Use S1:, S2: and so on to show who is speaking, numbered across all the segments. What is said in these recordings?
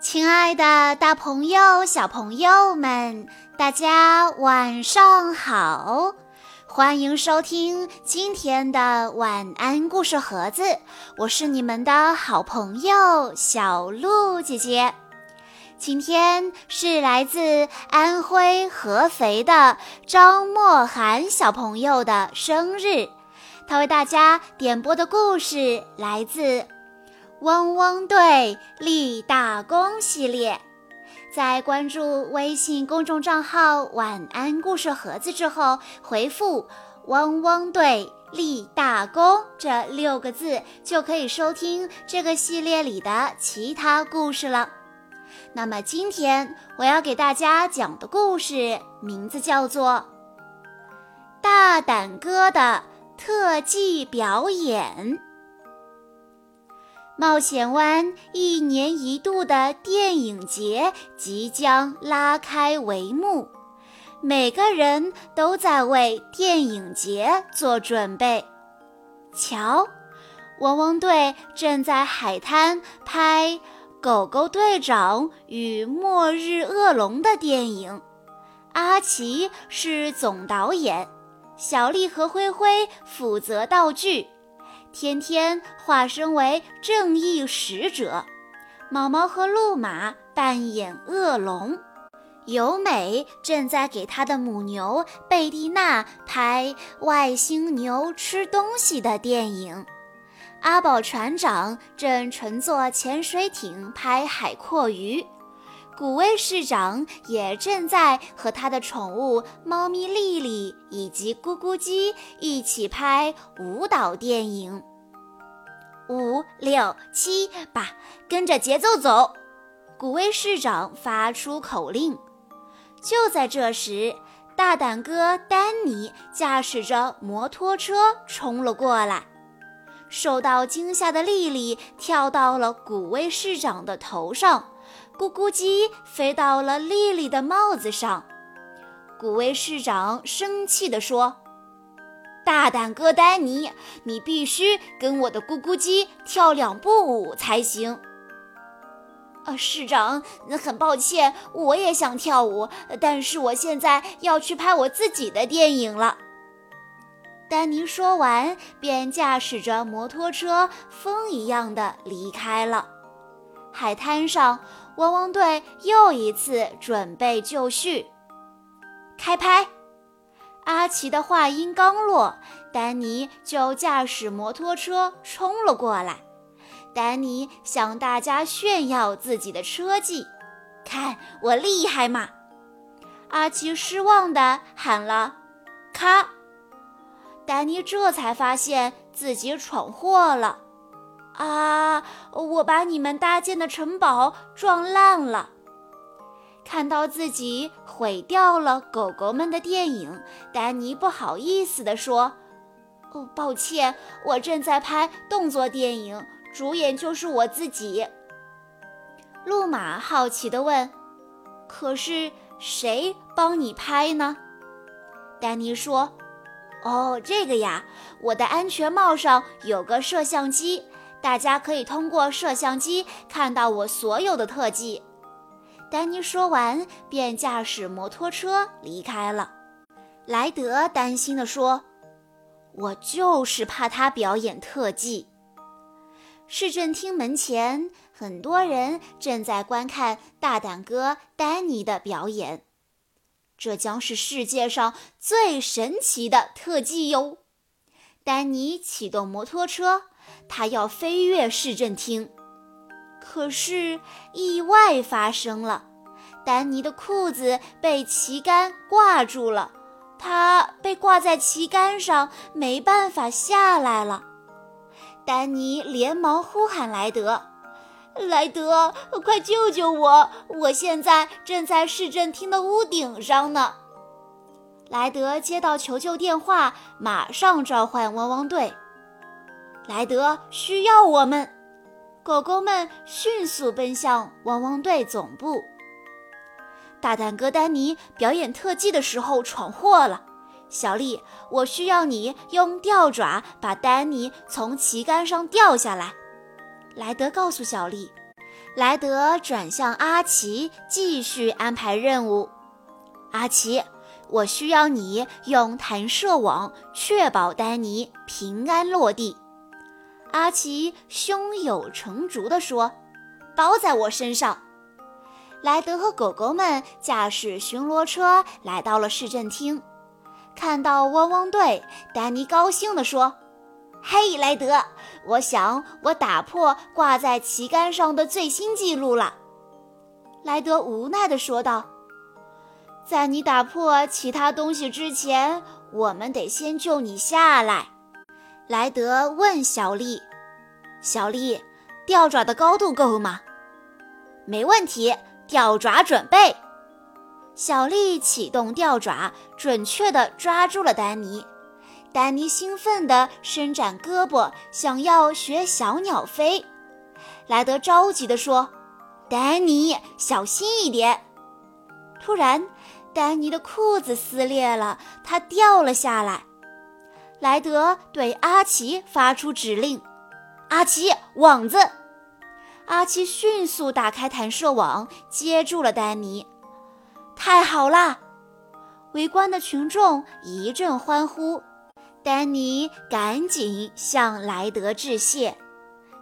S1: 亲爱的，大朋友、小朋友们，大家晚上好！欢迎收听今天的晚安故事盒子，我是你们的好朋友小鹿姐姐。今天是来自安徽合肥的张默涵小朋友的生日，他为大家点播的故事来自。汪汪队立大功系列，在关注微信公众账号“晚安故事盒子”之后，回复“汪汪队立大功”这六个字，就可以收听这个系列里的其他故事了。那么今天我要给大家讲的故事名字叫做《大胆哥的特技表演》。冒险湾一年一度的电影节即将拉开帷幕，每个人都在为电影节做准备。瞧，汪汪队正在海滩拍《狗狗队长与末日恶龙》的电影，阿奇是总导演，小丽和灰灰负责道具。天天化身为正义使者，毛毛和路马扮演恶龙，尤美正在给他的母牛贝蒂娜拍外星牛吃东西的电影，阿宝船长正乘坐潜水艇拍海阔鱼。古威市长也正在和他的宠物猫咪丽丽以及咕咕鸡一起拍舞蹈电影。五六七八，跟着节奏走！古威市长发出口令。就在这时，大胆哥丹尼驾驶着摩托车冲了过来。受到惊吓的丽丽跳到了古威市长的头上。咕咕鸡飞到了丽丽的帽子上，古威市长生气地说：“大胆哥丹尼，你必须跟我的咕咕鸡跳两步舞才行。”啊，市长，很抱歉，我也想跳舞，但是我现在要去拍我自己的电影了。丹尼说完，便驾驶着摩托车风一样的离开了。海滩上。汪汪队又一次准备就绪，开拍。阿奇的话音刚落，丹尼就驾驶摩托车冲了过来。丹尼向大家炫耀自己的车技，看我厉害吗？阿奇失望地喊了：“咔！”丹尼这才发现自己闯祸了。啊！我把你们搭建的城堡撞烂了。看到自己毁掉了狗狗们的电影，丹尼不好意思地说：“哦，抱歉，我正在拍动作电影，主演就是我自己。”路马好奇地问：“可是谁帮你拍呢？”丹尼说：“哦，这个呀，我的安全帽上有个摄像机。”大家可以通过摄像机看到我所有的特技。丹尼说完，便驾驶摩托车离开了。莱德担心地说：“我就是怕他表演特技。”市政厅门前，很多人正在观看大胆哥丹尼的表演。这将是世界上最神奇的特技哟！丹尼启动摩托车。他要飞越市政厅，可是意外发生了。丹尼的裤子被旗杆挂住了，他被挂在旗杆上，没办法下来了。丹尼连忙呼喊莱德：“莱德，快救救我！我现在正在市政厅的屋顶上呢。”莱德接到求救电话，马上召唤汪汪队。莱德需要我们，狗狗们迅速奔向汪汪队总部。大胆哥丹尼表演特技的时候闯祸了，小丽，我需要你用吊爪把丹尼从旗杆上吊下来。”莱德告诉小丽。莱德转向阿奇，继续安排任务。阿奇，我需要你用弹射网确保丹尼平安落地。阿奇胸有成竹地说：“包在我身上。”莱德和狗狗们驾驶巡逻车来到了市政厅，看到汪汪队，丹尼高兴地说。嘿，莱德，我想我打破挂在旗杆上的最新纪录了。莱德无奈地说道：“在你打破其他东西之前，我们得先救你下来。”莱德问小丽：“小丽，吊爪的高度够吗？”“没问题，吊爪准备。”小丽启动吊爪，准确地抓住了丹尼。丹尼兴奋地伸展胳膊，想要学小鸟飞。莱德着急地说：“丹尼，小心一点！”突然，丹尼的裤子撕裂了，他掉了下来。莱德对阿奇发出指令：“阿奇，网子！”阿奇迅速打开弹射网，接住了丹尼。太好了！围观的群众一阵欢呼。丹尼赶紧向莱德致谢。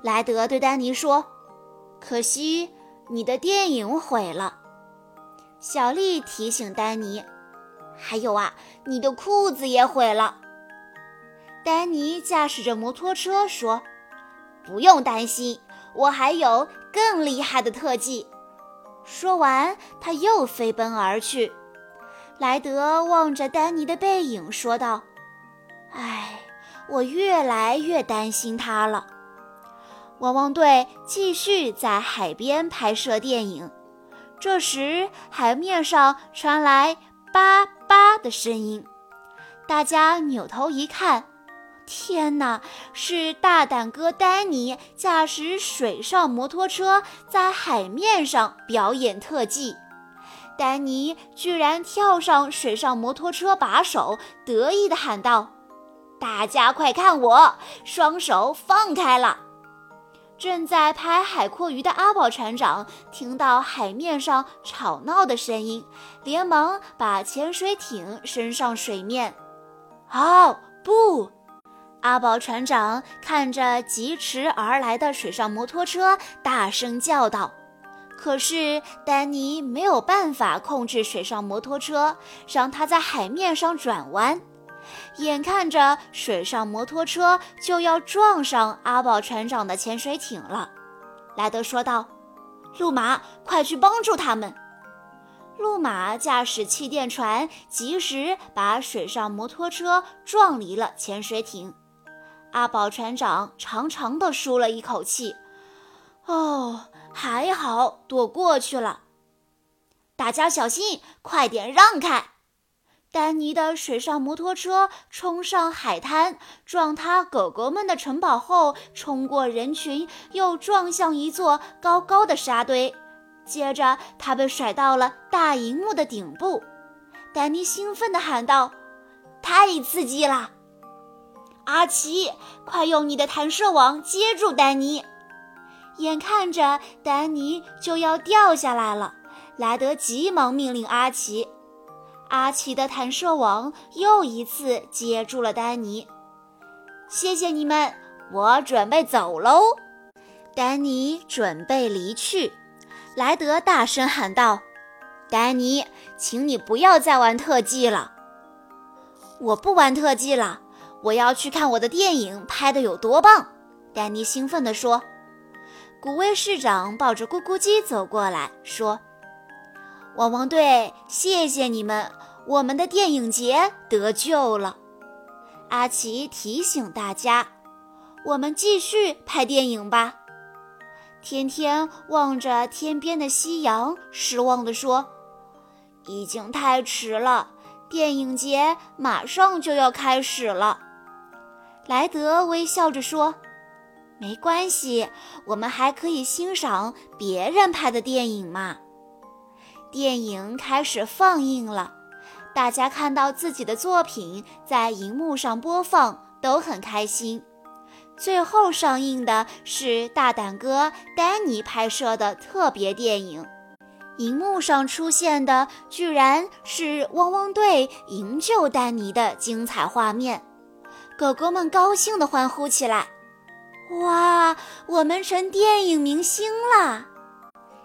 S1: 莱德对丹尼说：“可惜你的电影毁了。”小丽提醒丹尼：“还有啊，你的裤子也毁了。”丹尼驾驶着摩托车说：“不用担心，我还有更厉害的特技。”说完，他又飞奔而去。莱德望着丹尼的背影说道。唉，我越来越担心他了。汪汪队继续在海边拍摄电影。这时，海面上传来“叭叭”的声音。大家扭头一看，天哪！是大胆哥丹尼驾驶水上摩托车在海面上表演特技。丹尼居然跳上水上摩托车把手，得意地喊道。大家快看我，双手放开了！正在拍海阔鱼的阿宝船长听到海面上吵闹的声音，连忙把潜水艇升上水面。哦，不！阿宝船长看着疾驰而来的水上摩托车，大声叫道。可是丹尼没有办法控制水上摩托车，让它在海面上转弯。眼看着水上摩托车就要撞上阿宝船长的潜水艇了，莱德说道：“路马，快去帮助他们！”路马驾驶气垫船，及时把水上摩托车撞离了潜水艇。阿宝船长长长的舒了一口气：“哦，还好躲过去了。”大家小心，快点让开！丹尼的水上摩托车冲上海滩，撞塌狗狗们的城堡后，冲过人群，又撞向一座高高的沙堆。接着，他被甩到了大荧幕的顶部。丹尼兴奋地喊道：“太刺激了！”阿奇，快用你的弹射网接住丹尼！眼看着丹尼就要掉下来了，莱德急忙命令阿奇。阿奇的弹射网又一次接住了丹尼。谢谢你们，我准备走喽。丹尼准备离去，莱德大声喊道：“丹尼，请你不要再玩特技了。”我不玩特技了，我要去看我的电影拍的有多棒。丹尼兴奋地说。古威市长抱着咕咕鸡走过来说。汪汪队，谢谢你们，我们的电影节得救了。阿奇提醒大家：“我们继续拍电影吧。”天天望着天边的夕阳，失望地说：“已经太迟了，电影节马上就要开始了。”莱德微笑着说：“没关系，我们还可以欣赏别人拍的电影嘛。”电影开始放映了，大家看到自己的作品在荧幕上播放，都很开心。最后上映的是大胆哥丹尼拍摄的特别电影，荧幕上出现的居然是汪汪队营救丹尼的精彩画面，狗狗们高兴地欢呼起来：“哇，我们成电影明星了！”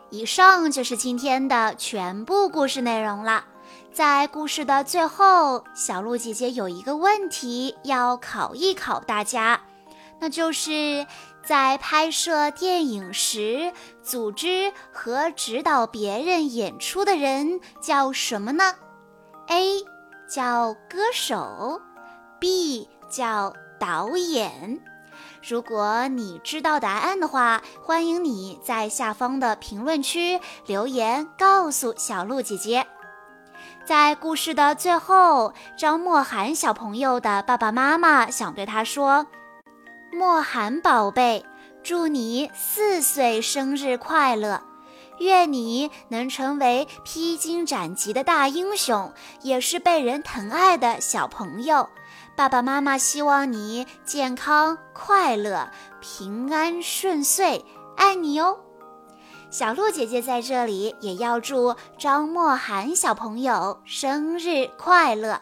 S1: 以上就是今天的全部故事内容了。在故事的最后，小鹿姐姐有一个问题要考一考大家。那就是在拍摄电影时，组织和指导别人演出的人叫什么呢？A 叫歌手，B 叫导演。如果你知道答案的话，欢迎你在下方的评论区留言告诉小鹿姐姐。在故事的最后，张默涵小朋友的爸爸妈妈想对他说。莫寒宝贝，祝你四岁生日快乐！愿你能成为披荆斩棘的大英雄，也是被人疼爱的小朋友。爸爸妈妈希望你健康快乐、平安顺遂，爱你哦！小鹿姐姐在这里也要祝张默涵小朋友生日快乐！